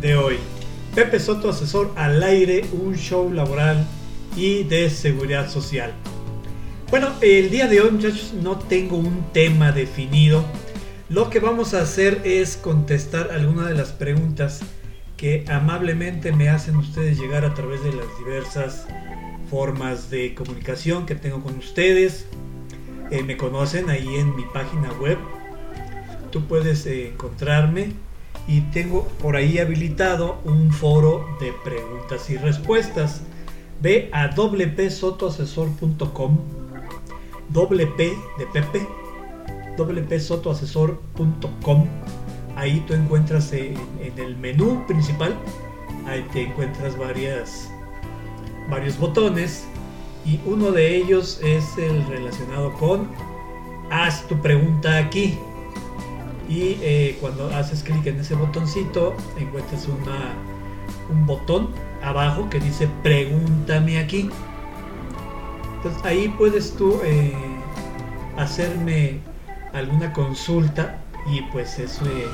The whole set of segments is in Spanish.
de hoy. Pepe Soto, asesor al aire, un show laboral y de seguridad social. Bueno, el día de hoy muchachos no tengo un tema definido. Lo que vamos a hacer es contestar algunas de las preguntas que amablemente me hacen ustedes llegar a través de las diversas formas de comunicación que tengo con ustedes. Eh, me conocen ahí en mi página web. Tú puedes eh, encontrarme y tengo por ahí habilitado un foro de preguntas y respuestas. Ve a wpsotoasesor.com wp de Pepe wpsotoasesor.com ahí tú encuentras en, el menú principal ahí te encuentras varias varios botones y uno de ellos es el relacionado con haz tu pregunta aquí y eh, cuando haces clic en ese botoncito encuentras una, un botón abajo que dice pregúntame aquí entonces ahí puedes tú eh, hacerme alguna consulta y pues eso eh,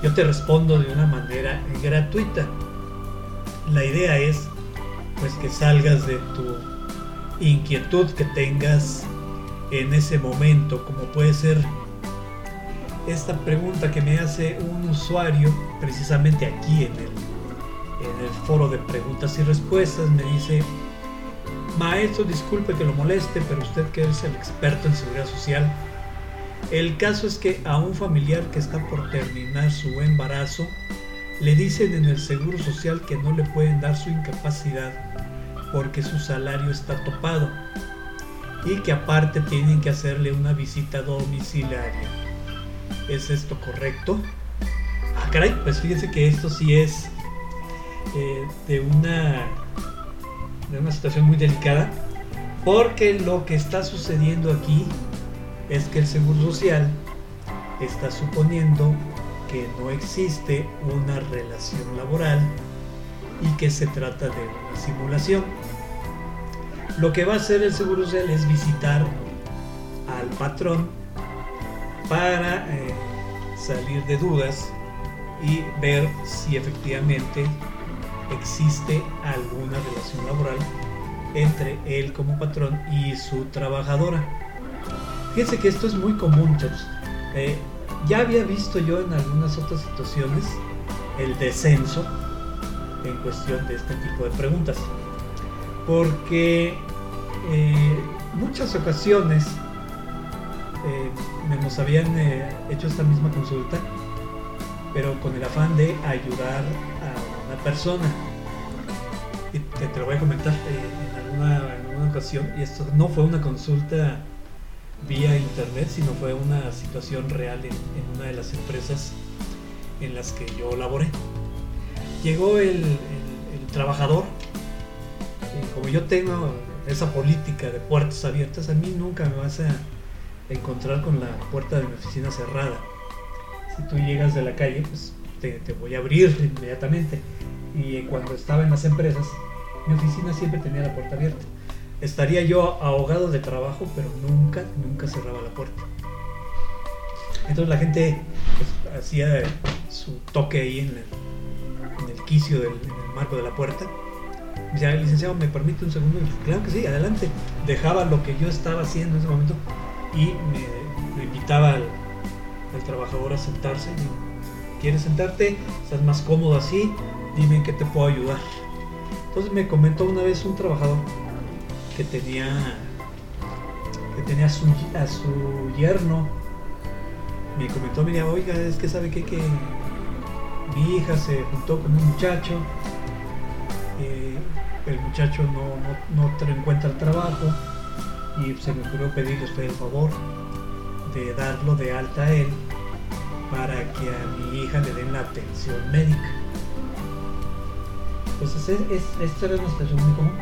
yo te respondo de una manera gratuita. La idea es pues que salgas de tu inquietud que tengas en ese momento como puede ser esta pregunta que me hace un usuario precisamente aquí en el, foro de preguntas y respuestas. Me dice, maestro, disculpe que lo moleste, pero usted que es el experto en seguridad social, el caso es que a un familiar que está por terminar su embarazo, le dicen en el Seguro Social que no le pueden dar su incapacidad porque su salario está topado y que aparte tienen que hacerle una visita domiciliaria. ¿Es esto correcto? Ah, caray, pues fíjense que esto sí es eh, de, una, de una situación muy delicada, porque lo que está sucediendo aquí es que el Seguro Social está suponiendo que no existe una relación laboral y que se trata de una simulación. Lo que va a hacer el Seguro Social es visitar al patrón para eh, salir de dudas y ver si efectivamente existe alguna relación laboral entre él como patrón y su trabajadora. Fíjense que esto es muy común, chicos. Eh, ya había visto yo en algunas otras situaciones el descenso en cuestión de este tipo de preguntas. Porque eh, muchas ocasiones eh, nos habían eh, hecho esta misma consulta, pero con el afán de ayudar a una persona. Y te, lo voy a comentar eh, en, alguna, ocasión, y esto no fue una consulta vía internet, sino fue una situación real en, una de las empresas en las que yo laboré. Llegó el, trabajador, como yo tengo esa política de puertas abiertas, a mí nunca me vas a encontrar con la puerta de mi oficina cerrada. Si tú llegas de la calle, pues te, voy a abrir inmediatamente. Y cuando estaba en las empresas, mi oficina siempre tenía la puerta abierta. Estaría yo ahogado de trabajo, pero nunca, nunca cerraba la puerta. Entonces la gente pues, hacía su toque ahí en el, en el quicio del marco de la puerta. Me licenciado, ¿me permite un segundo? claro que sí, adelante. Dejaba lo que yo estaba haciendo en ese momento y me, invitaba al, trabajador a sentarse. ¿Quieres sentarte? ¿Estás más cómodo así? Dime qué te puedo ayudar. Entonces me comentó una vez un trabajador que tenía que tenía a su, yerno. Me comentó, mira, oiga, es que sabe que, que mi hija se juntó con un muchacho. Eh, el muchacho no, no encuentra el trabajo y se me ocurrió pedirle usted el favor de darlo de alta a él para que a mi hija le den la atención médica. Entonces, es, esta era una situación muy común.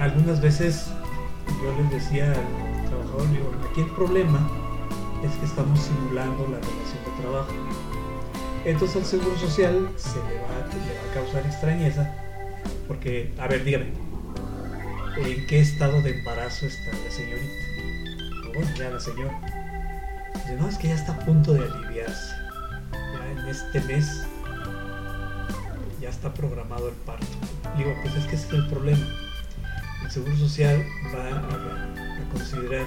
Algunas veces yo les decía al trabajador, digo, aquí el problema es que estamos simulando la relación de trabajo. Entonces al Seguro Social se le va a causar extrañeza porque, a ver, dígame, en qué estado de embarazo está la señorita. Bueno, ya la señora. Dice, no, es que ya está a punto de aliviarse. En este mes ya está programado el parto. Digo, pues es que ese es el problema. El Seguro Social va a, a considerar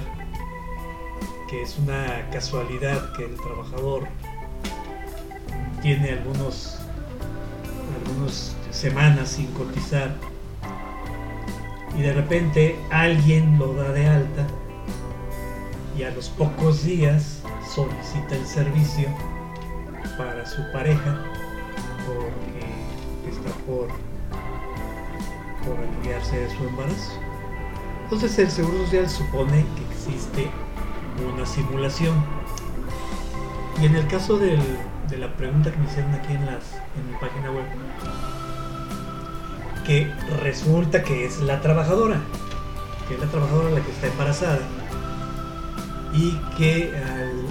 que es una casualidad que el trabajador tiene algunos algunas semanas sin cotizar y de repente alguien lo da de alta y a los pocos días solicita el servicio para su pareja porque está por, por aliviarse de su embarazo. Entonces el Seguro Social supone que existe una simulación. Y en el caso de la pregunta que me hicieron aquí en, las, en mi página web, que resulta que es la trabajadora, que es la trabajadora la que está embarazada y que al,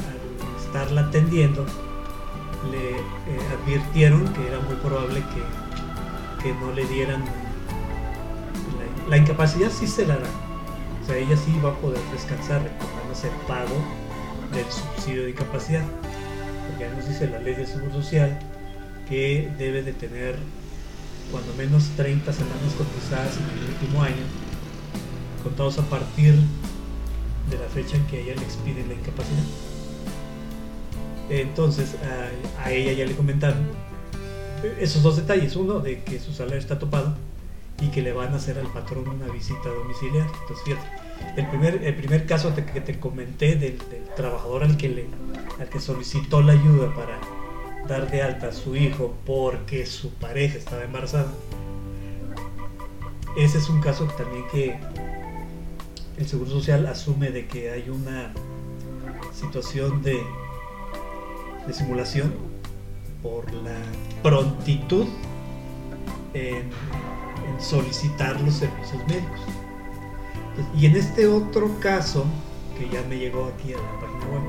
estarla atendiendo le eh, advirtieron que era muy probable que, que no le dieran la, incapacidad sí se la dan. O sea ella sí va a poder descansar recordándose el pago del subsidio de incapacidad porque nos dice la ley de seguro social que debe de tener cuando menos 30 semanas cotizadas en el último año contados a partir de la fecha en que ella le expide la incapacidad. Entonces a, ella ya le comentaron esos dos detalles. Uno, de que su salario está topado y que le van a hacer al patrón una visita domiciliaria. Entonces, fíjate, el primer, el primer caso que te comenté del, trabajador al que, le, al que solicitó la ayuda para dar de alta a su hijo porque su pareja estaba embarazada. Ese es un caso también que el Seguro Social asume de que hay una situación de, de simulación por la prontitud en, solicitar los servicios médicos. y en este otro caso, que ya me llegó aquí a la página web,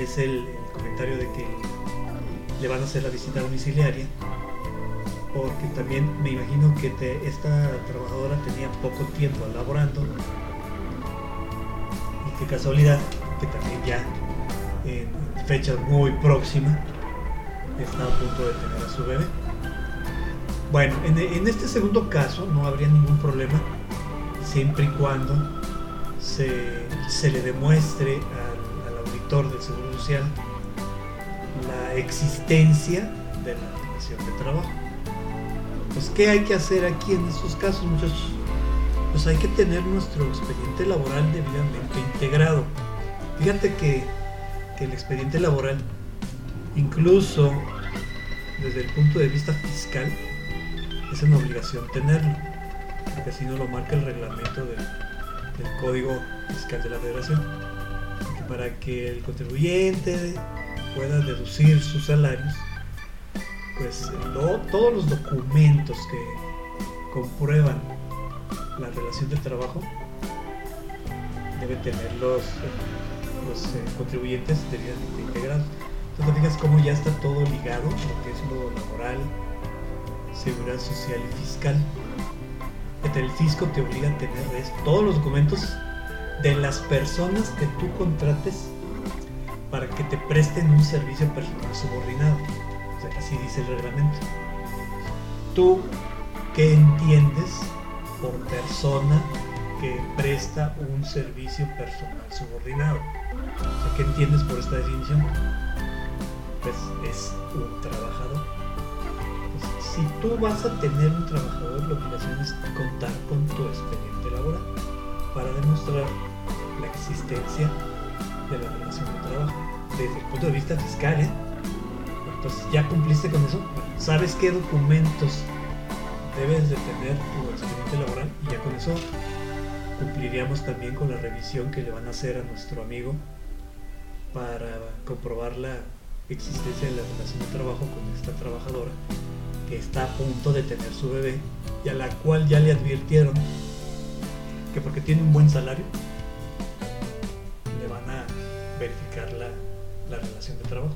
es el, el de que le van a hacer la visita domiciliaria porque también me imagino que esta trabajadora tenía poco tiempo elaborando y qué casualidad que también ya en fecha muy próxima está a punto de tener a su bebé. Bueno, en, este segundo caso no habría ningún problema siempre y cuando se, le demuestre al auditor del Seguro Social la existencia de la relación de trabajo. Pues, ¿qué hay que hacer aquí en estos casos, muchachos? Pues hay que tener nuestro expediente laboral debidamente integrado. Fíjate que, el expediente laboral, incluso desde el punto de vista fiscal, es una obligación tenerlo, porque así no lo marca el reglamento del, Código Fiscal de la Federación. para que el contribuyente pueda deducir sus salarios, pues todos los documentos que comprueban la relación de trabajo deben tener los, eh, contribuyentes debidamente integrados. Entonces fijas cómo ya está todo ligado, lo que es lo laboral, seguridad social y fiscal. El fisco te obliga a tener todos los documentos de las personas que tú contrates que te presten un servicio personal subordinado así dice el reglamento. ¿Tú qué entiendes por persona que presta un servicio personal subordinado? ¿qué entiendes por esta definición? Pues es un trabajador. Si tú vas a tener un trabajador, la obligación es contar con tu expediente laboral para demostrar la existencia de la relación de trabajo desde el punto de vista fiscal, ¿eh? Entonces, ¿ya cumpliste con eso? ¿Sabes qué documentos debes de tener tu expediente laboral? Y ya con eso cumpliríamos también con la revisión que le van a hacer a nuestro amigo para comprobar la existencia de la relación de trabajo con esta trabajadora que está a punto de tener su bebé y a la cual ya le advirtieron que porque tiene un buen salario de trabajo.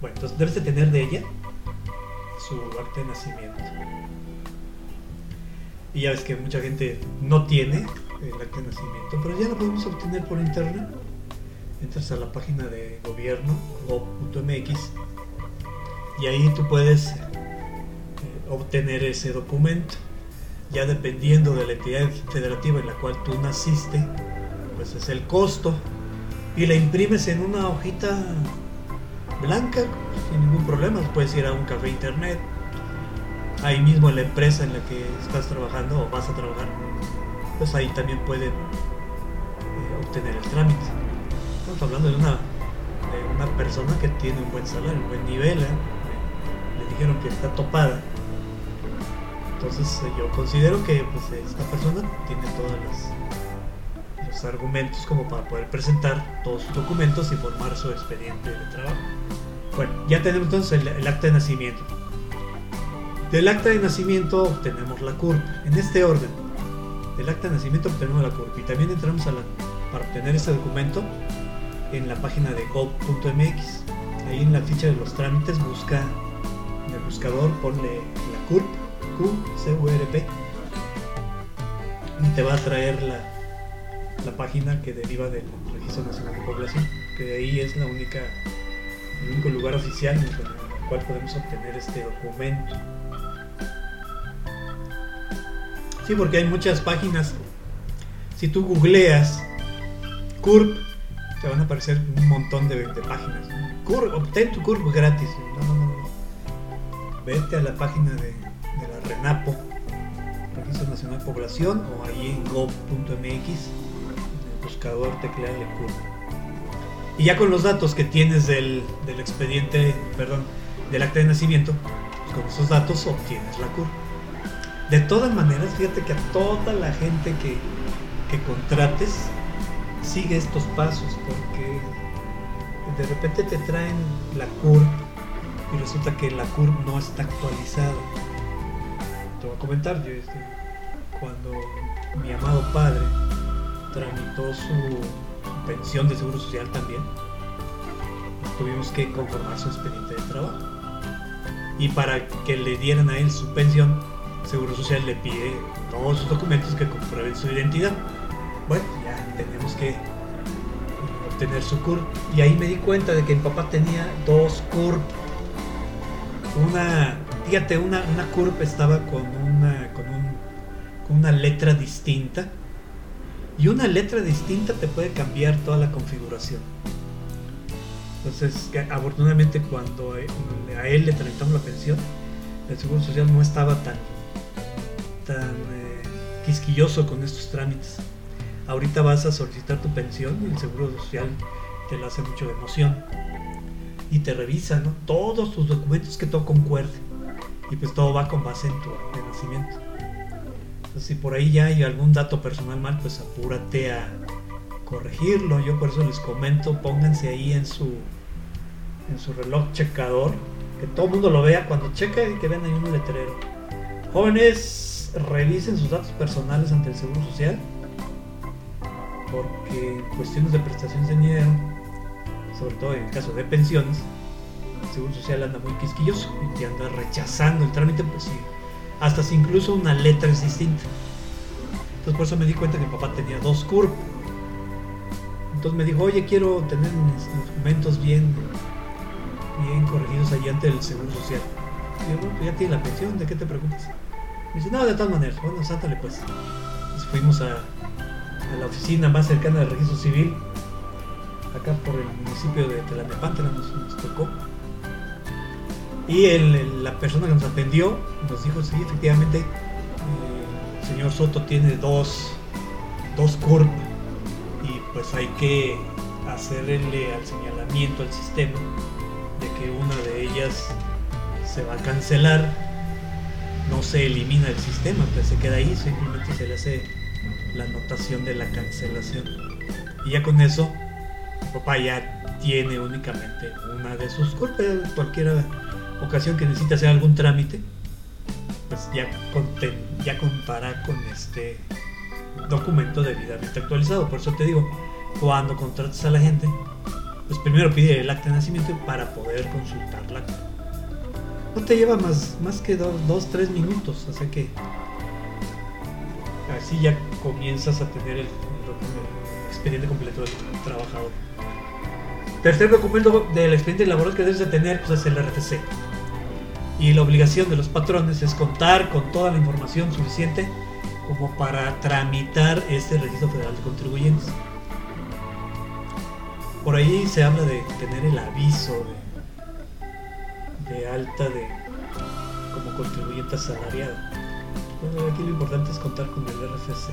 Bueno, entonces debes de tener de ella su acta de nacimiento. Y ya ves que mucha gente no tiene el acta de nacimiento, pero ya lo podemos obtener por internet. Entras a la página de gobierno, gov.mx, y ahí tú puedes obtener ese documento. Ya dependiendo de la entidad federativa en la cual tú naciste, pues es el costo. Y la imprimes en una hojita blanca, sin ningún problema. Puedes ir a un café internet, ahí mismo en la empresa en la que estás trabajando o vas a trabajar, pues ahí también pueden eh, obtener el trámite. Estamos hablando de una, una persona que tiene un buen salario, un buen nivel, ¿eh? le dijeron que está topada. Entonces eh, yo considero que pues, esta persona tiene todos argumentos como para poder presentar todos sus documentos y formar su expediente de trabajo. Bueno, ya tenemos entonces el, acta de nacimiento. Del acta de nacimiento obtenemos la CURP, en este orden. Del acta de nacimiento obtenemos la CURP y también entramos a la, para obtener ese documento en la página de gov.mx. Ahí en la ficha de los trámites busca en el buscador, ponle la CURP, Q, y te va a traer la, la página que deriva del Registro Nacional de Población, que de ahí es la única, el único lugar oficial en el cual podemos obtener este documento. Sí, porque hay muchas páginas. Si tú googleas CURP, te van a aparecer un montón de, páginas. CURP, obtén tu CURP gratis. No, no, no. Vete a la página de, la RENAPO, Registro Nacional de Población, o ahí en gov.mx, buscador teclearle CURP. Y ya con los datos que tienes del, del expediente, perdón, del acta de nacimiento, pues con esos datos obtienes la CURP. De todas maneras, fíjate que a toda la gente que, contrates sigue estos pasos porque de repente te traen la CURP y resulta que la CURP no está actualizada. Te voy a comentar, yo este, cuando mi amado padre tramitó su pensión de seguro social también, tuvimos que conformar su expediente de trabajo. Y para que le dieran a él su pensión, Seguro Social le pide todos sus documentos que comprueben su identidad. Bueno, ya tenemos que obtener su CURP. Y ahí me di cuenta de que mi papá tenía dos CURP. Una, fíjate, una, una CURP estaba con una, con, con una letra distinta. Y una letra distinta te puede cambiar toda la configuración. Entonces, afortunadamente cuando a él le tramitamos la pensión, el Seguro Social no estaba tan tan eh, quisquilloso con estos trámites. Ahorita vas a solicitar tu pensión y el Seguro Social te lo hace mucho de emoción. Y te revisa todos tus documentos que todo concuerde. Y pues todo va con base en tu nacimiento. Entonces, si por ahí ya hay algún dato personal mal, pues apúrate a corregirlo. Yo por eso les comento, pónganse ahí en su en su reloj checador, que todo el mundo lo vea cuando cheque y que vean ahí un letrero. Jóvenes, revisen sus datos personales ante el Seguro Social, porque en cuestiones de prestaciones de dinero, sobre todo en el caso de pensiones, el Seguro Social anda muy quisquilloso y te anda rechazando el trámite, pues sí, hasta si incluso una letra es distinta. Entonces por eso me di cuenta que mi papá tenía dos CURP. Entonces me dijo, oye, quiero tener mis documentos bien, bien corregidos allí ante el Seguro Social. Y yo, bueno, pues ya tiene la pensión, ¿de qué te preocupas? Me dice, no, de todas maneras, bueno, sátale pues. Nos fuimos a, la oficina más cercana del registro civil, acá por el municipio de Telanepantla nos, nos tocó. Y la persona que nos atendió nos dijo, sí, efectivamente, eh, el señor Soto tiene dos, dos y pues hay que hacerle al señalamiento al sistema de que una de ellas se va a cancelar no se elimina el sistema, pues se queda ahí, simplemente se le hace la anotación de la cancelación. Y ya con eso, papá ya tiene únicamente una de sus culpas, cualquier ocasión que necesite hacer algún trámite, pues ya, ya contará con este documento debidamente actualizado. Por eso te digo, cuando contrates a la gente, pues primero pide el acta de nacimiento para poder consultarla no te lleva más, más que dos, tres minutos, así que así ya comienzas a tener el, expediente completo del trabajador. Tercer documento del expediente laboral que debes de tener pues, es el RTC. Y la obligación de los patrones es contar con toda la información suficiente como para tramitar este registro federal de contribuyentes. Por ahí se habla de tener el aviso de, de alta de como contribuyente asalariado. Bueno, aquí lo importante es contar con el RFC.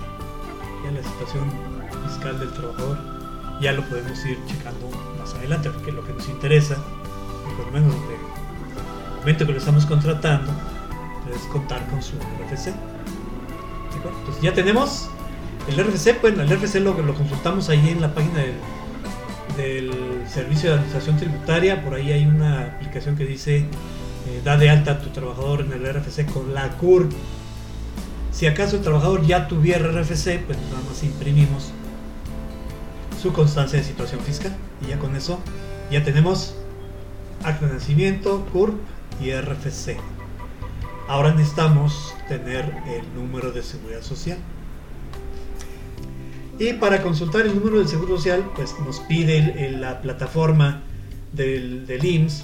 Ya la situación fiscal del trabajador ya lo podemos ir checando más adelante, porque lo que nos interesa, por lo menos el momento que lo estamos contratando, es contar con su RFC. Entonces ya tenemos el RFC, bueno, el RFC lo, lo consultamos ahí en la página del, Servicio de Administración Tributaria, por ahí hay una aplicación que dice eh, da de alta a tu trabajador en el RFC con la CUR. Si acaso el trabajador ya tuviera RFC, pues nada más imprimimos su constancia de situación fiscal y ya con eso ya tenemos acta de nacimiento, CURP y RFC. Ahora necesitamos tener el número de seguridad social. Y para consultar el número del seguro social, pues nos pide la plataforma del, del IMSS,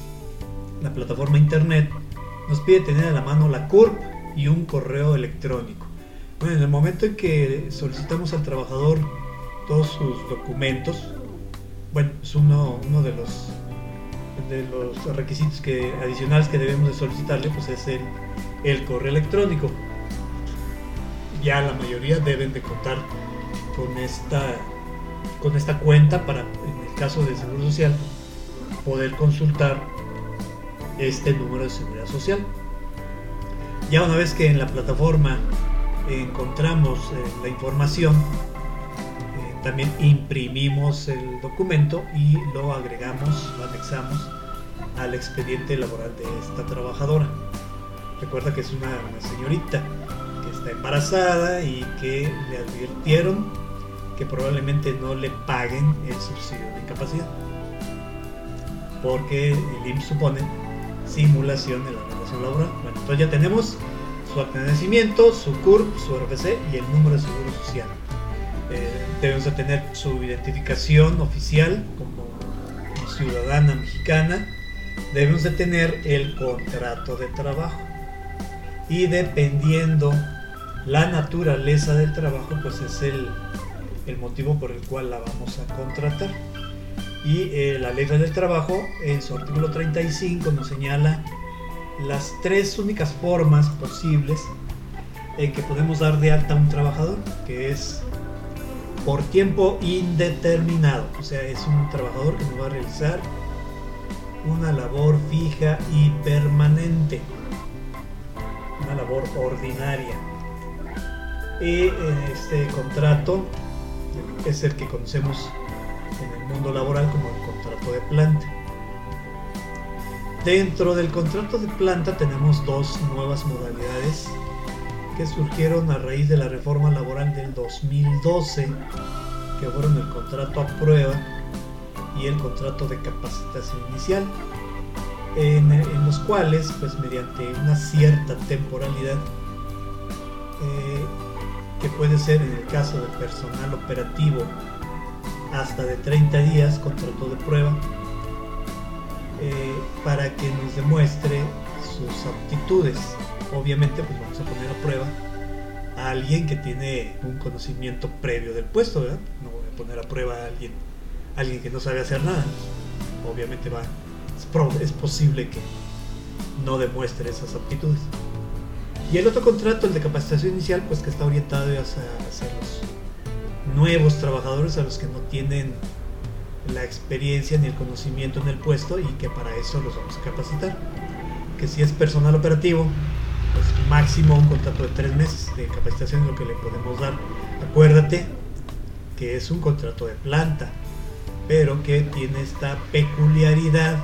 la plataforma internet, nos pide tener a la mano la CURP y un correo electrónico. Bueno, en el momento en que solicitamos al trabajador todos sus documentos, bueno, es uno, uno de los de los requisitos que, adicionales que debemos de solicitarle, pues es el, el correo electrónico. Ya la mayoría deben de contar con esta, con esta cuenta para, en el caso del Seguro Social, poder consultar este número de seguridad social. Ya una vez que en la plataforma encontramos eh, la información, también imprimimos el documento y lo agregamos, lo anexamos al expediente laboral de esta trabajadora. Recuerda que es una, señorita que está embarazada y que le advirtieron que probablemente no le paguen el subsidio de incapacidad. Porque el IMSS supone simulación de la relación laboral. Bueno, entonces ya tenemos su acta su CURP, su RFC y el número de seguro social. Eh, debemos de tener su identificación oficial como ciudadana mexicana. Debemos de tener el contrato de trabajo y dependiendo la naturaleza del trabajo, pues es el, el motivo por el cual la vamos a contratar. Y eh, la ley del trabajo en su artículo 35 nos señala las tres únicas formas posibles en que podemos dar de alta a un trabajador, que es por tiempo indeterminado, o sea, es un trabajador que nos va a realizar una labor fija y permanente una labor ordinaria. Y este contrato es el que conocemos en el mundo laboral como el contrato de planta. Dentro del contrato de planta tenemos dos nuevas modalidades que surgieron a raíz de la reforma laboral del 2012, que fueron el contrato a prueba y el contrato de capacitación inicial en, los cuales, pues mediante una cierta temporalidad, eh, que puede ser en el caso del personal operativo hasta de 30 días, contrato de prueba, eh, para que nos demuestre sus aptitudes. Obviamente, pues vamos a poner a prueba a alguien que tiene un conocimiento previo del puesto, ¿verdad? No voy a poner a prueba a alguien, alguien que no sabe hacer nada. Obviamente va es posible que no demuestre esas aptitudes. Y el otro contrato, el de capacitación inicial, pues que está orientado hacia, hacia los nuevos trabajadores, a los que no tienen la experiencia ni el conocimiento en el puesto y que para eso los vamos a capacitar. Que si es personal operativo, pues máximo un contrato de tres meses de capacitación lo que le podemos dar. Acuérdate que es un contrato de planta, pero que tiene esta peculiaridad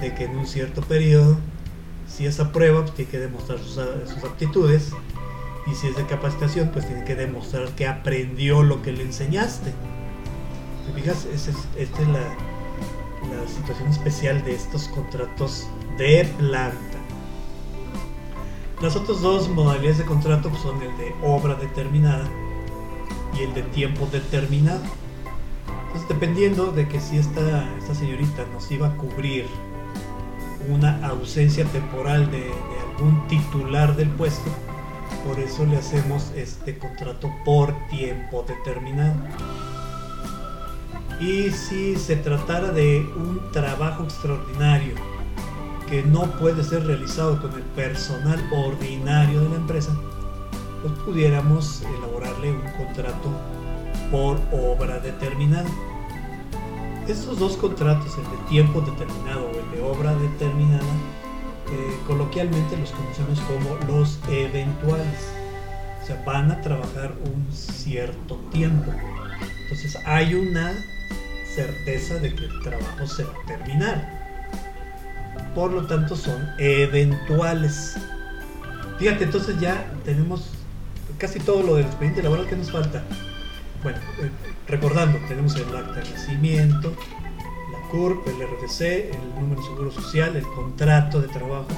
de que en un cierto periodo, si es a prueba, pues tiene que demostrar sus, aptitudes, y si es de capacitación, pues tiene que demostrar que aprendió lo que le enseñaste. ¿Te fijas? Esta es, la, la situación especial de estos contratos de planta. Las otras dos modalidades de contrato pues, son el de obra determinada y el de tiempo determinado. Entonces, dependiendo de que si esta, esta señorita nos iba a cubrir una ausencia temporal de, algún titular del puesto, por eso le hacemos este contrato por tiempo determinado. Y si se tratara de un trabajo extraordinario que no puede ser realizado con el personal ordinario de la empresa, pues pudiéramos elaborarle un contrato por obra determinada. Estos dos contratos, el de tiempo determinado o el de obra determinada, eh, coloquialmente los conocemos como los eventuales. O sea, van a trabajar un cierto tiempo. Entonces hay una certeza de que el trabajo se va a terminar. Por lo tanto son eventuales. Fíjate, entonces ya tenemos casi todo lo del expediente laboral que nos falta. Bueno, eh, recordando, tenemos el acta de nacimiento, la CURP, el RFC, el número de seguro social, el contrato de trabajo.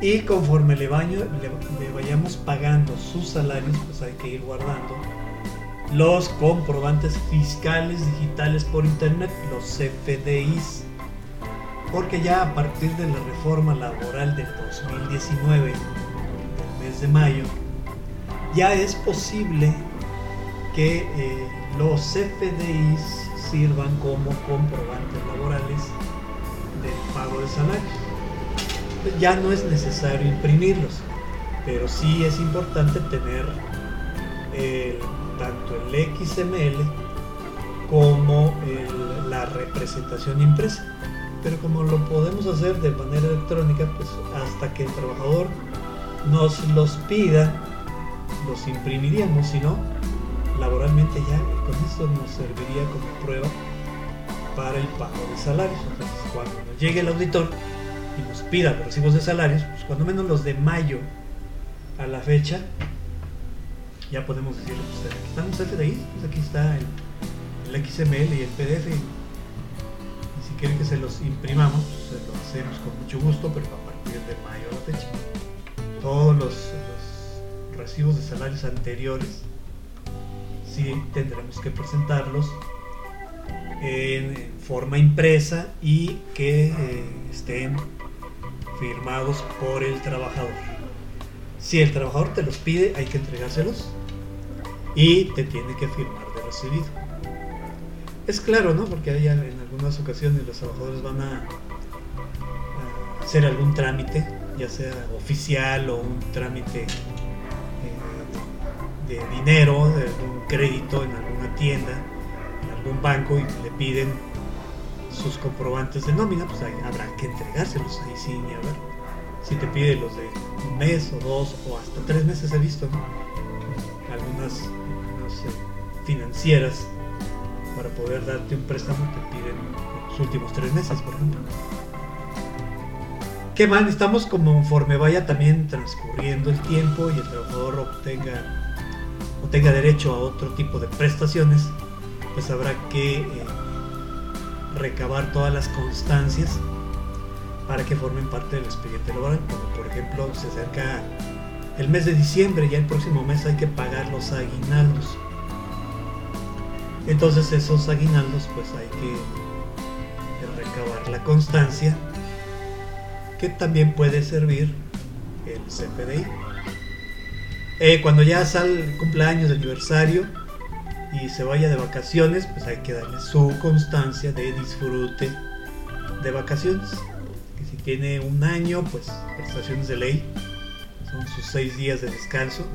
Y conforme le, le, vayamos pagando sus salarios, pues hay que ir guardando los comprobantes fiscales digitales por internet, los CFDIs. Porque ya a partir de la reforma laboral del 2019, del mes de mayo, ya es posible que eh, los CFDIs sirvan como comprobantes laborales del pago de salarios. Ya no es necesario imprimirlos, pero sí es importante tener tanto el XML como la representación impresa. Pero como lo podemos hacer de manera electrónica, pues hasta que el trabajador nos los pida, los imprimiríamos, si no, laboralmente ya con esto nos serviría como prueba para el pago de salarios. Entonces, cuando nos llegue el auditor y nos pida los recibos de salarios, pues cuando menos los de mayo a la fecha, ya podemos decirle, pues aquí están los FDI, pues aquí está el, XML y el PDF. Quieren que se los imprimamos, pues lo hacemos con mucho gusto, pero a partir de mayo a la fecha. Todos los recibos de salarios anteriores sí tendremos que presentarlos en forma impresa y que eh, estén firmados por el trabajador. Si el trabajador te los pide, hay que entregárselos y te tiene que firmar de recibido. Es claro, ¿no? Porque hay, en algunas ocasiones los trabajadores van a, hacer algún trámite, ya sea oficial o un trámite de dinero, de algún crédito en alguna tienda, en algún banco y le piden sus comprobantes de nómina, pues habrá que entregárselos, ahí sí, ni a ver. Si te pide los de un mes o dos o hasta tres meses he visto, algunas, eh, financieras para poder darte un préstamo te piden los últimos tres meses, por ejemplo. Qué mal, estamos conforme vaya también transcurriendo el tiempo y el trabajador obtenga tenga derecho a otro tipo de prestaciones, pues habrá que eh, recabar todas las constancias para que formen parte del expediente laboral. Como por ejemplo, se acerca el mes de diciembre, ya el próximo mes hay que pagar los aguinaldos. Entonces esos aguinaldos pues hay que recabar la constancia que también puede servir el CFDI. Eh, cuando ya sale cumpleaños, aniversario y se vaya de vacaciones, pues hay que darle su constancia de disfrute de vacaciones. Que si tiene un año, pues prestaciones de ley, son sus seis días de descanso,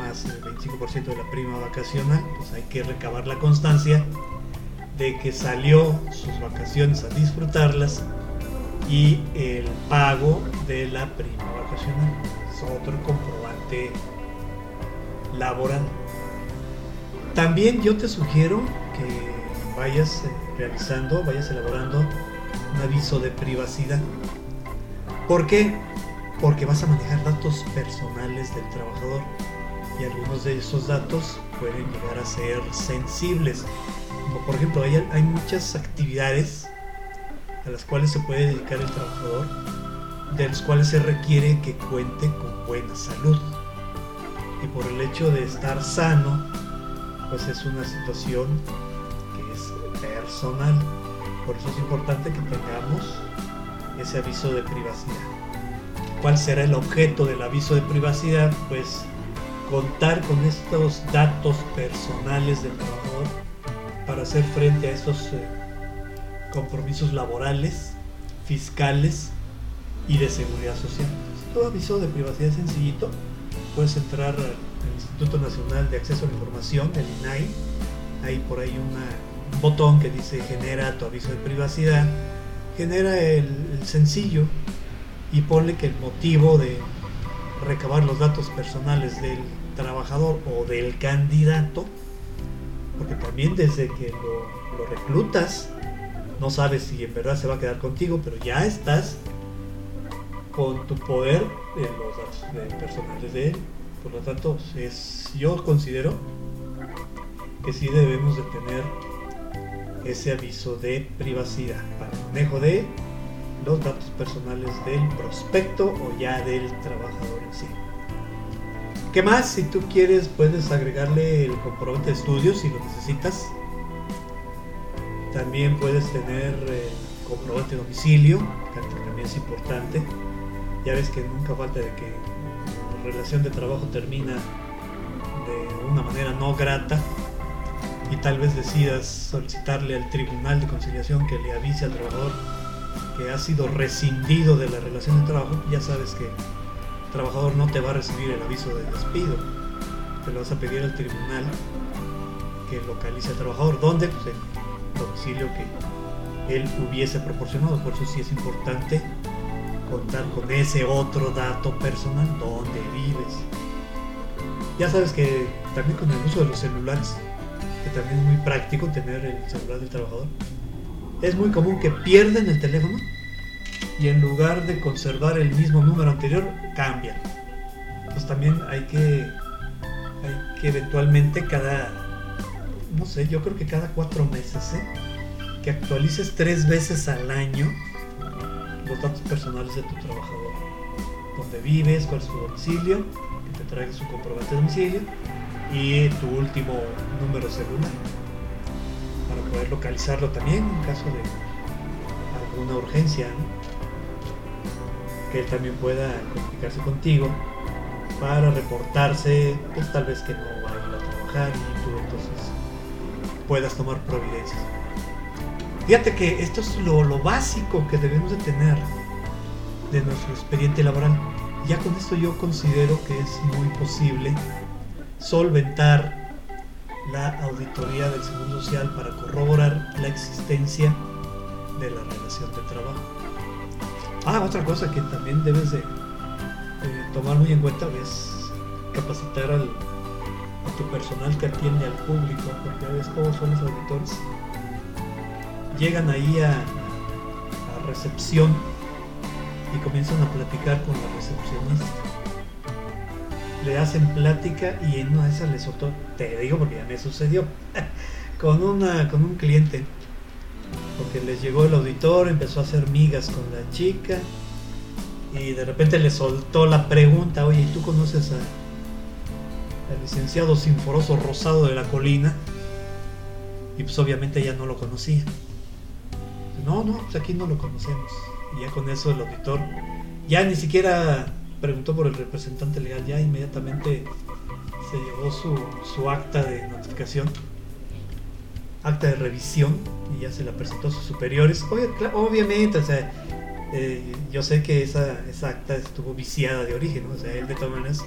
más el 25% de la prima vacacional, pues hay que recabar la constancia de que salió sus vacaciones a disfrutarlas y el pago de la prima vacacional. Es otro comprobante laboral. También yo te sugiero que vayas eh, realizando, vayas elaborando un aviso de privacidad. ¿Por qué? Porque vas a manejar datos personales del trabajador y algunos de esos datos pueden llegar a ser sensibles. Como por ejemplo, hay, hay muchas actividades a las cuales se puede dedicar el trabajador, de las cuales se requiere que cuente con buena salud y por el hecho de estar sano, pues es una situación que es personal. Por eso es importante que tengamos ese aviso de privacidad. ¿Cuál será el objeto del aviso de privacidad? Pues contar con estos datos personales del trabajador para hacer frente a estos eh, compromisos laborales, fiscales y de seguridad social. Todo aviso de privacidad sencillito. Puedes entrar al Instituto Nacional de Acceso a la Información, el INAI. Hay por ahí un botón que dice genera tu aviso de privacidad. Genera el, el sencillo y ponle que el motivo de recabar los datos personales del trabajador o del candidato, porque también desde que lo, reclutas, no sabes si en verdad se va a quedar contigo, pero ya estás con tu poder en los datos personales de él. Por lo tanto, es, yo considero que sí debemos de tener ese aviso de privacidad para el manejo de los datos personales del prospecto o ya del trabajador en sí. ¿Qué más? Si tú quieres puedes agregarle el comprobante de estudios si lo necesitas. También puedes tener el comprobante de domicilio, que también es importante. Ya ves que nunca falta de que la relación de trabajo termina de una manera no grata y tal vez decidas solicitarle al tribunal de conciliación que le avise al trabajador que ha sido rescindido de la relación de trabajo, ya sabes que trabajador no te va a recibir el aviso de despido. Te lo vas a pedir al tribunal que localice al trabajador. ¿Dónde? Pues el domicilio que él hubiese proporcionado. Por eso sí es importante contar con ese otro dato personal, dónde vives. Ya sabes que también con el uso de los celulares, que también es muy práctico tener el celular del trabajador, es muy común que pierden el teléfono y en lugar de conservar el mismo número anterior, cambian. Pues también hay que, hay que eventualmente cada, no sé, yo creo que cada cuatro meses, ¿eh? que actualices tres veces al año los datos personales de tu trabajador. Dónde vives, cuál es tu domicilio, que te traiga su comprobante de domicilio y tu último número celular para poder localizarlo también en caso de alguna urgencia. Que él también pueda comunicarse contigo para reportarse, pues tal vez que no va a a trabajar y tú entonces puedas tomar providencias. Fíjate que esto es lo, lo, básico que debemos de tener de nuestro expediente laboral. Ya con esto yo considero que es muy posible solventar la auditoría del Seguro Social para corroborar la existencia de la relación de trabajo. Ah, otra cosa que también debes de, de tomar muy en cuenta es capacitar al, a tu personal que atiende al público, porque ves cómo son los auditores llegan ahí a, a, recepción y comienzan a platicar con la recepcionista. Le hacen plática y en una de esas les soltó, te digo porque ya me sucedió, con, una, con un cliente. Porque les llegó el auditor, empezó a hacer migas con la chica y de repente le soltó la pregunta, oye, ¿y tú conoces al licenciado Sinforoso Rosado de la Colina? Y pues obviamente ella no lo conocía. No, no, pues aquí no lo conocemos. Y ya con eso el auditor ya ni siquiera preguntó por el representante legal, ya inmediatamente se llevó su, su acta de notificación, acta de revisión, y ya se la presentó a sus superiores. obviamente, o sea, eh, yo sé que esa, esa, acta estuvo viciada de origen, o sea, él de todas maneras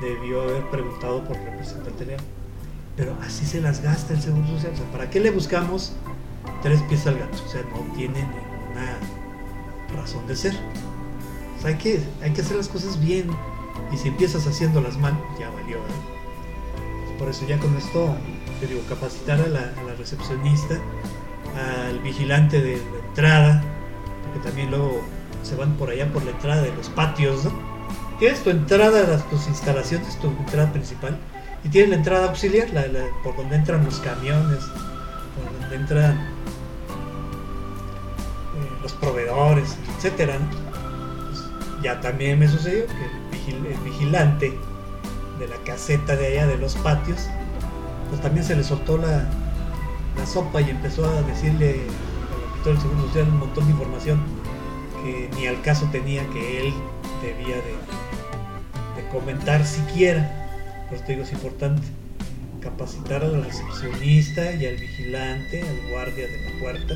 debió haber preguntado por representante legal. Pero así se las gasta el Seguro Social. O sea, ¿para qué le buscamos tres pies al gato? O sea, no tiene ninguna razón de ser. Hay que, hay que hacer las cosas bien. Y si empiezas haciéndolas mal, ya valió. ¿eh? Por eso ya con esto, te digo, capacitar a la, recepcionista, al vigilante de la entrada, porque también luego se van por allá por la entrada de los patios, ¿no? Tienes tu entrada a tus instalaciones, tu entrada principal, y tienes la entrada auxiliar, la, la, por donde entran los camiones, por donde entran eh, los proveedores, etcétera. Pues ya también me sucedió que el, vigilante de la caseta de allá de los patios, pues también se le soltó la, la sopa y empezó a decirle al auditor del Seguro Social un montón de información que ni al caso tenía que él debía de, comentar siquiera. Por eso te digo, es importante capacitar al recepcionista y al vigilante, al guardia de la puerta,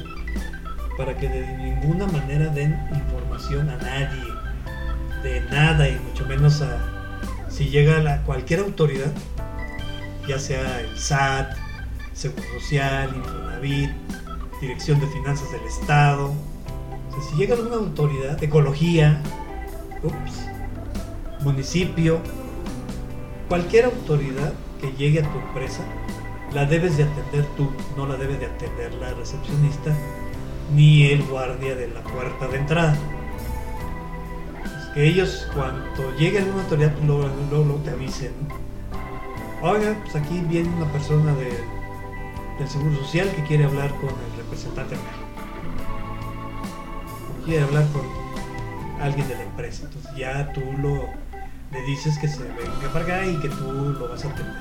para que de ninguna manera den información a nadie, de nada y mucho menos a si llega a cualquier autoridad, ya sea el SAT, Seguro Social, Infonavit, Dirección de Finanzas del Estado, si llega alguna autoridad, ecología, municipio, cualquier autoridad que llegue a tu empresa, la debes de atender tú, no la debe de atender la recepcionista ni el guardia de la puerta de entrada. que ellos cuando llegue alguna autoridad luego, luego, te avisen. Oiga, pues aquí viene una persona del Seguro Social que quiere hablar con el representante quiere hablar con alguien de la empresa. Entonces ya tú lo le dices que se venga para acá y que tú lo vas a atender.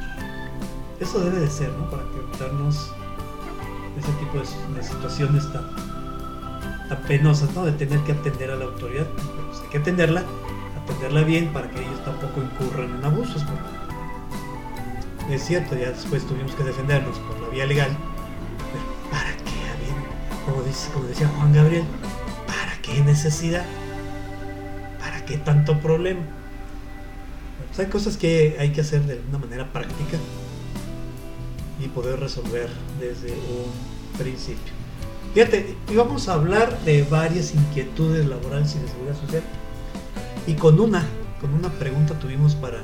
Eso debe de ser, ¿no? Para evitarnos ese tipo de, situaciones tan, tan penosas, ¿no? De tener que atender a la autoridad. Pues hay que atenderla, atenderla bien para que ellos tampoco incurran en abusos. Es cierto, ya después tuvimos que defendernos por la vía legal. Pero ¿para qué? Como, dice, como decía Juan Gabriel, qué necesidad? ¿Para qué tanto problema? Pues hay cosas que hay que hacer de una manera práctica y poder resolver desde un principio. Fíjate, íbamos a hablar de varias inquietudes laborales y de seguridad social. Y con una, con una pregunta tuvimos para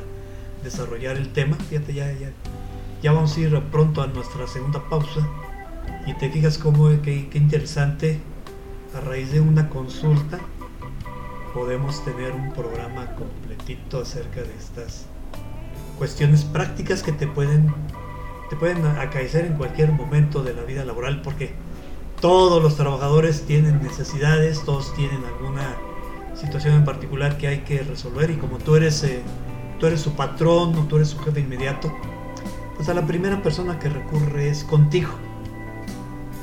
desarrollar el tema. Fíjate, ya, ya, ya vamos a ir pronto a nuestra segunda pausa. Y te fijas cómo, qué, qué interesante a raíz de una consulta podemos tener un programa completito acerca de estas cuestiones prácticas que te pueden te pueden acaecer en cualquier momento de la vida laboral porque todos los trabajadores tienen necesidades, todos tienen alguna situación en particular que hay que resolver y como tú eres eh, tú eres su patrón o tú eres su jefe inmediato, pues a la primera persona que recurre es contigo.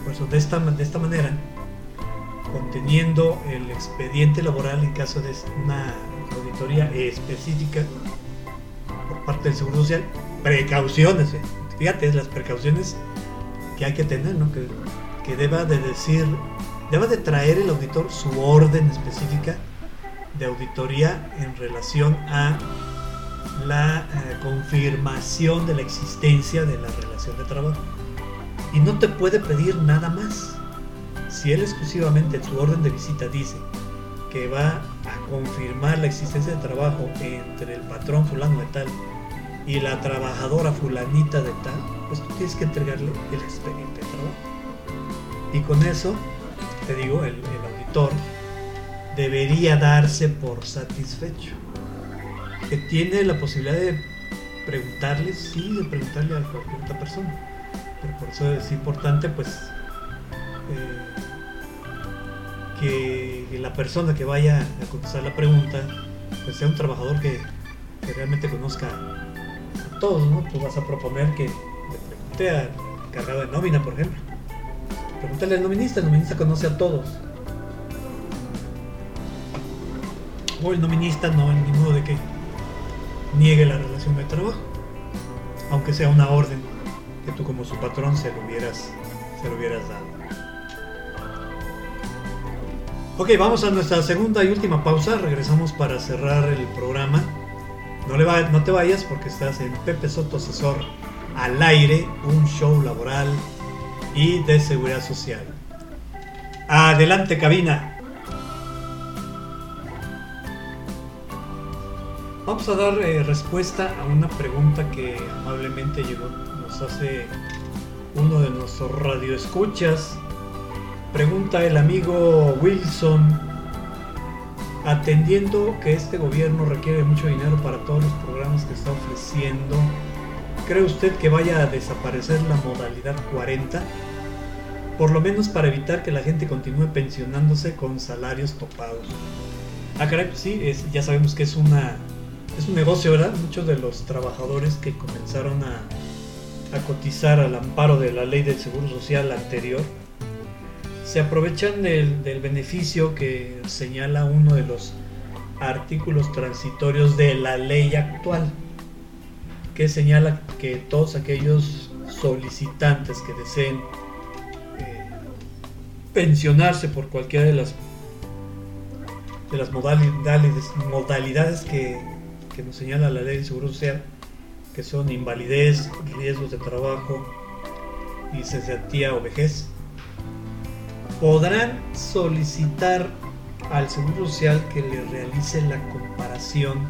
Por eso de esta, de esta manera conteniendo el expediente laboral en caso de una auditoría específica por parte del Seguro Social. Precauciones, eh. fíjate, las precauciones que hay que tener, que, que deba de decir, deba de traer el auditor su orden específica de auditoría en relación a la eh, confirmación de la existencia de la relación de trabajo. Y no te puede pedir nada más si él exclusivamente en su orden de visita dice que va a confirmar la existencia de trabajo entre el patrón fulano de tal y la trabajadora fulanita de tal, pues tú tienes que entregarle el expediente de trabajo. Y con eso, te digo, el, auditor debería darse por satisfecho. Que tiene la posibilidad de preguntarle, sí, de preguntarle a cualquier otra persona. Pero por eso es importante, pues, eh, que la persona que vaya a contestar la pregunta pues sea un trabajador que, realmente conozca a todos, ¿no? Tú vas a proponer que le pregunte al encargado de nómina, por ejemplo. Pregúntale al nominista, el nominista conoce a todos. O el nominista no en ningún modo de que niegue la relación de trabajo, aunque sea una orden que tú como su patrón se lo hubieras, se lo hubieras dado. Ok, vamos a nuestra segunda y última pausa. Regresamos para cerrar el programa. No, le no te vayas porque estás en Pepe Soto Asesor al aire, un show laboral y de seguridad social. Adelante, cabina. Vamos a dar eh, respuesta a una pregunta que amablemente llegó, nos hace uno de nuestros radioescuchas Pregunta el amigo Wilson, atendiendo que este gobierno requiere mucho dinero para todos los programas que está ofreciendo, ¿cree usted que vaya a desaparecer la modalidad 40? Por lo menos para evitar que la gente continúe pensionándose con salarios topados. Ah, caray, pues sí, ya sabemos que es una es un negocio, ¿verdad? Muchos de los trabajadores que comenzaron a, cotizar al amparo de la ley del Seguro Social anterior, se aprovechan del, del beneficio que señala uno de los artículos transitorios de la ley actual, que señala que todos aquellos solicitantes que deseen eh, pensionarse por cualquiera de las de las modalidades, modalidades que, que nos señala la ley de seguro social, que son invalidez, riesgos de trabajo cesantía o vejez, podrán solicitar al Seguro Social que le realice la comparación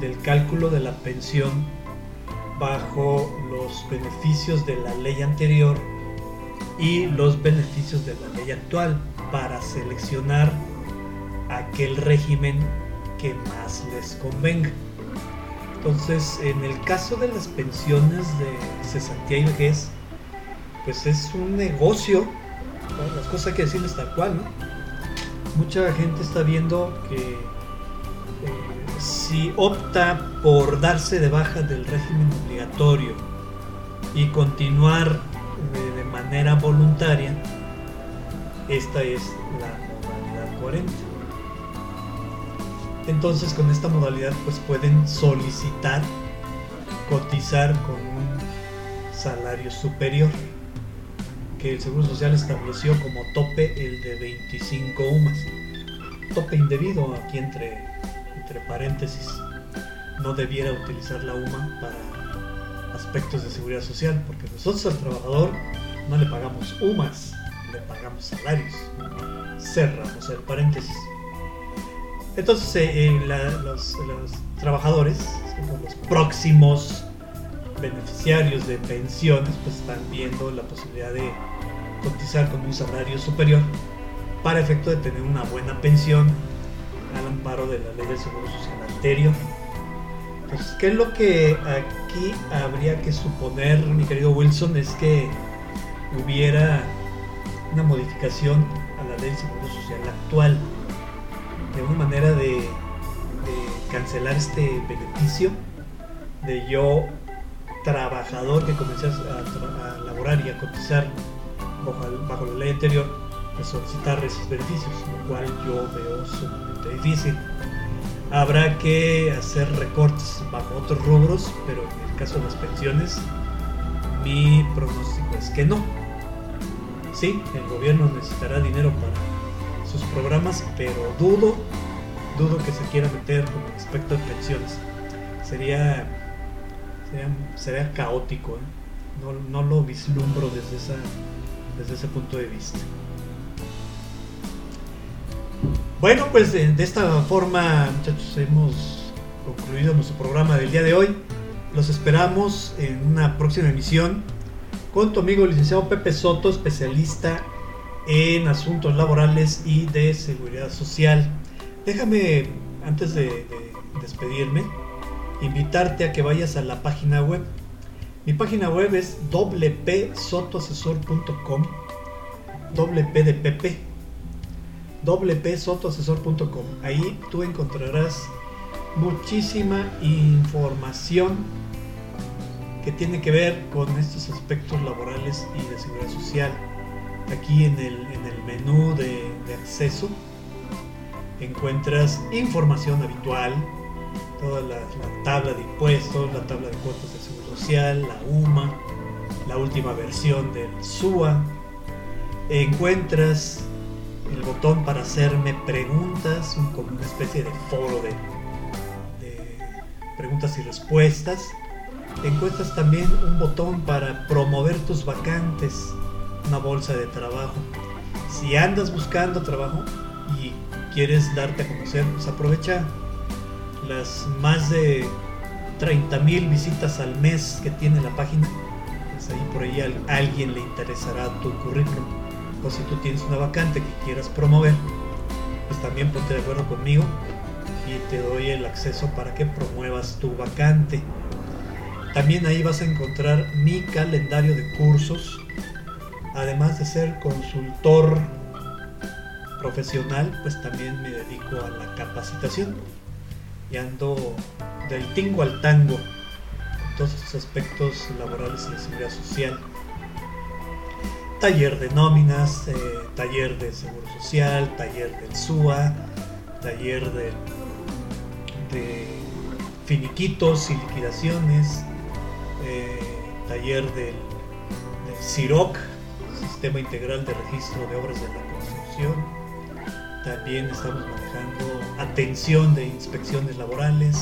del cálculo de la pensión bajo los beneficios de la ley anterior y los beneficios de la ley actual para seleccionar aquel régimen que más les convenga. Entonces, en el caso de las pensiones de cesantía y vejez, pues es un negocio, las cosas hay que decirles tal cual, ¿no? mucha gente está viendo que eh, si opta por darse de baja del régimen obligatorio y continuar de, manera voluntaria, esta es la modalidad 40. Entonces con esta modalidad pues pueden solicitar cotizar con un salario superior que el Seguro Social estableció como tope el de 25 UMAS. Tope indebido aquí entre, entre paréntesis. No debiera utilizar la UMA para aspectos de seguridad social, porque nosotros al trabajador no le pagamos UMAS, le pagamos salarios. Cerramos el paréntesis. Entonces eh, eh, los, los, trabajadores, los próximos beneficiarios de pensiones pues están viendo la posibilidad de cotizar con un salario superior para efecto de tener una buena pensión al amparo de la ley del seguro social anterior. Pues, ¿qué es lo que aquí habría que suponer, mi querido Wilson? Es que hubiera una modificación a la ley del seguro social actual, de una manera de, cancelar este beneficio de yo trabajador que comencé a, laborar y a cotizar bajo, la ley anterior, de solicitar esos beneficios, lo cual yo veo sumamente difícil. Habrá que hacer recortes bajo otros rubros, pero en el caso de las pensiones, mi pronóstico es que no. Sí, el gobierno necesitará dinero para sus programas, pero dudo, dudo que se quiera meter con respecto a pensiones. Sería sería, caótico. ¿eh? No, no, lo vislumbro desde, ese punto de vista. Bueno, pues de, esta forma, muchachos, hemos concluido nuestro programa del día de hoy. Los esperamos en una próxima emisión con tu amigo licenciado Pepe Soto, especialista en asuntos laborales y de seguridad social. Déjame, antes de despedirme, invitarte a que vayas a la página web. Mi página web es wpsotoasesor.com, wp de pp, wpsotoasesor.com. Ahí tú encontrarás muchísima información que tiene que ver con estos aspectos laborales y de seguridad social. Aquí en el, en el menú de, de acceso encuentras información habitual, toda la, tabla de impuestos, la tabla de cuotas de seguro social, la UMA, la última versión del SUA. Encuentras el botón para hacerme preguntas, como una especie de foro de, de preguntas y respuestas. Encuentras también un botón para promover tus vacantes, una bolsa de trabajo. Si andas buscando trabajo y quieres darte a conocer, pues aprovecha las más de 30 mil visitas al mes que tiene la página, pues ahí por ahí a alguien le interesará tu currículum. O si tú tienes una vacante que quieras promover, pues también ponte de acuerdo conmigo y te doy el acceso para que promuevas tu vacante. También ahí vas a encontrar mi calendario de cursos. Además de ser consultor profesional, pues también me dedico a la capacitación y ando del tingo al tango todos estos aspectos laborales y de seguridad social. taller de nóminas, eh, taller de seguro social, taller del SUA, taller de, de finiquitos y liquidaciones, eh, taller del, del CIROC, Sistema Integral de Registro de Obras de la Construcción. También estamos manejando atención de inspecciones laborales,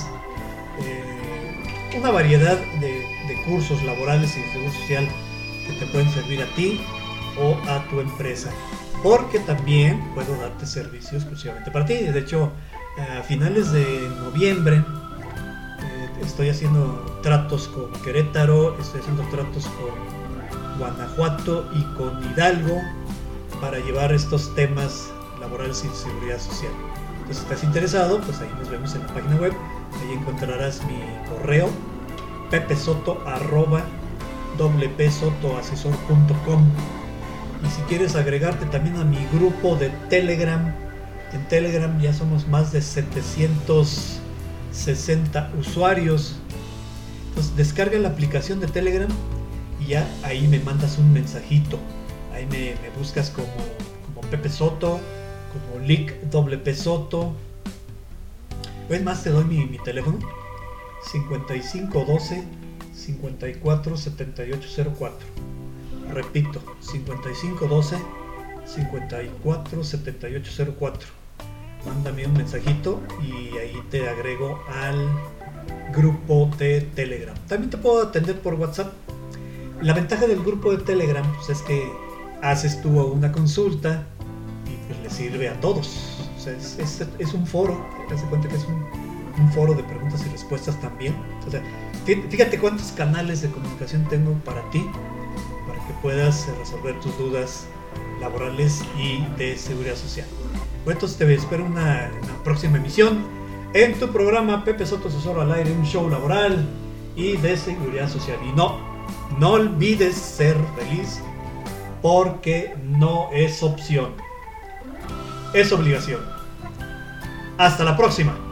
eh, una variedad de, cursos laborales y de seguro social que te pueden servir a ti o a tu empresa. Porque también puedo darte servicios exclusivamente para ti. De hecho, a finales de noviembre eh, estoy haciendo tratos con Querétaro, estoy haciendo tratos con Guanajuato y con Hidalgo para llevar estos temas laborales y seguridad social. Entonces, si estás interesado, pues ahí nos vemos en la página web. Ahí encontrarás mi correo pepesoto arroba wpsotoasesor.com y si quieres agregarte también a mi grupo de Telegram en Telegram ya somos más de 760 usuarios entonces descarga la aplicación de Telegram y ya ahí me mandas un mensajito ahí me, buscas como Pepe Soto como Lick WP Soto es más te doy mi, mi teléfono 5512 547804. Repito, 5512 547804. Mándame un mensajito y ahí te agrego al grupo de Telegram. También te puedo atender por WhatsApp. La ventaja del grupo de Telegram pues, es que haces tú una consulta sirve a todos. Es, un foro, te cuenta que es un, foro de preguntas y respuestas también. O fíjate cuántos canales de comunicación tengo para ti, para que puedas resolver tus dudas laborales y de seguridad social. Bueno, entonces te espero una, una próxima emisión en tu programa Pepe Soto Asesor al aire, un show laboral y de seguridad social. Y no, no olvides ser feliz porque no es opción, es obligación. Hasta la próxima.